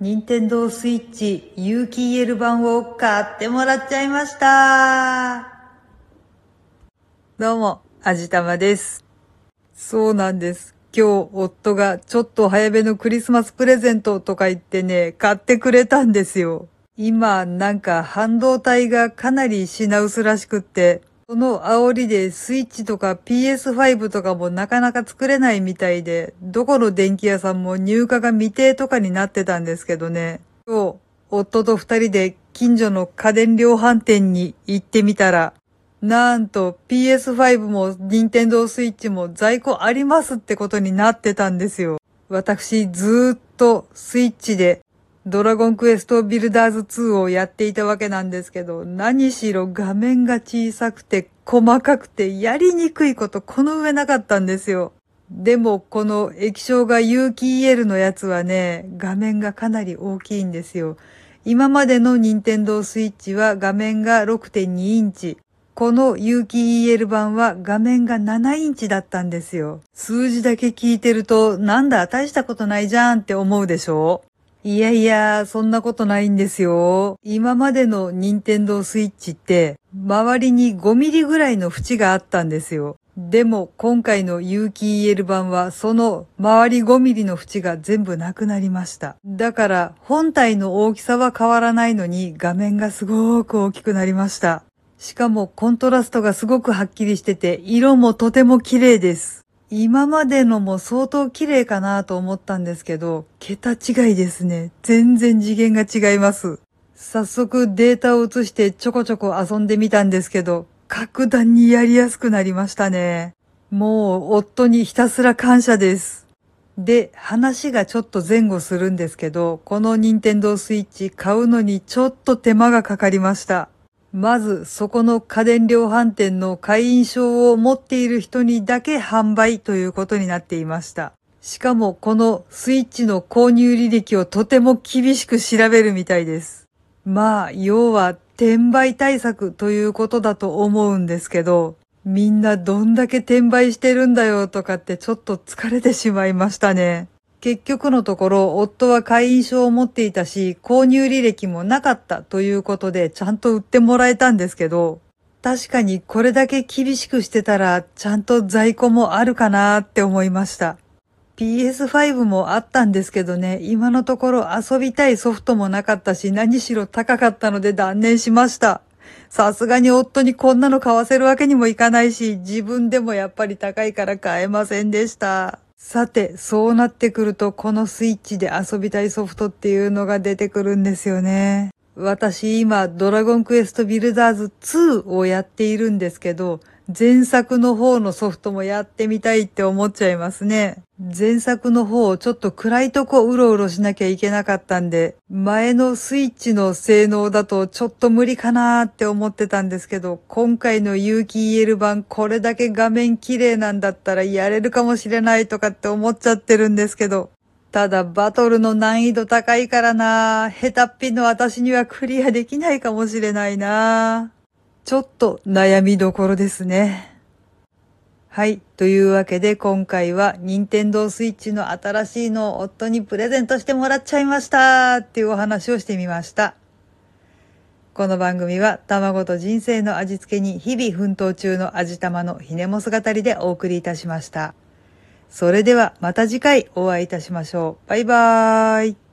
任天堂スイッチ有機 EL 版を買ってもらっちゃいました。どうも、あじたまです。そうなんです。今日、夫がちょっと早めのクリスマスプレゼントとか言ってね、買ってくれたんですよ。今、なんか半導体がかなり品薄らしくって、その煽りでスイッチとか PS5 とかもなかなか作れないみたいで、どこの電気屋さんも入荷が未定とかになってたんですけどね。今日、夫と二人で近所の家電量販店に行ってみたら、なんと PS5 も任天堂スイッチも在庫ありますってことになってたんですよ。私ずーっとスイッチでドラゴンクエストビルダーズ2をやっていたわけなんですけど、何しろ画面が小さくて細かくてやりにくいことこの上なかったんですよ。でもこの液晶が有機 EL のやつはね、画面がかなり大きいんですよ。今までの任天堂スイッチは画面が6.2インチ。この有機 EL 版は画面が7インチだったんですよ。数字だけ聞いてると、なんだ、大したことないじゃんって思うでしょ？いやいや、そんなことないんですよ。今までの任天堂スイッチって、周りに5ミリぐらいの縁があったんですよ。でも、今回の有機 EL 版は、その周り5ミリの縁が全部なくなりました。だから、本体の大きさは変わらないのに、画面がすごく大きくなりました。しかも、コントラストがすごくはっきりしてて、色もとても綺麗です。今までのも相当綺麗かなと思ったんですけど、桁違いですね。全然次元が違います。早速データを移してちょこちょこ遊んでみたんですけど、格段にやりやすくなりましたね。もう夫にひたすら感謝です。で、話がちょっと前後するんですけど、この任天堂スイッチ買うのにちょっと手間がかかりました。まず、そこの家電量販店の会員証を持っている人にだけ販売ということになっていました。しかも、このスイッチの購入履歴をとても厳しく調べるみたいです。まあ、要は、転売対策ということだと思うんですけど、みんなどんだけ転売してるんだよとかってちょっと疲れてしまいましたね。結局のところ、夫は会員証を持っていたし、購入履歴もなかったということで、ちゃんと売ってもらえたんですけど、確かにこれだけ厳しくしてたら、ちゃんと在庫もあるかなって思いました。PS5 もあったんですけどね、今のところ遊びたいソフトもなかったし、何しろ高かったので断念しました。さすがに夫にこんなの買わせるわけにもいかないし、自分でもやっぱり高いから買えませんでした。さて、そうなってくると、このスイッチで遊びたいソフトっていうのが出てくるんですよね。私今、ドラゴンクエストビルダーズ2をやっているんですけど、前作の方のソフトもやってみたいって思っちゃいますね。前作の方、ちょっと暗いとこうろうろしなきゃいけなかったんで、前のスイッチの性能だとちょっと無理かなーって思ってたんですけど、今回の有機 EL 版これだけ画面綺麗なんだったらやれるかもしれないとかって思っちゃってるんですけど、ただバトルの難易度高いからな下手っぴの私にはクリアできないかもしれないなちょっと悩みどころですね。はい。というわけで今回は任天堂スイッチの新しいのを夫にプレゼントしてもらっちゃいましたっていうお話をしてみました。この番組は卵と人生の味付けに日々奮闘中の味玉のひねも姿りでお送りいたしました。それではまた次回お会いいたしましょう。バイバーイ。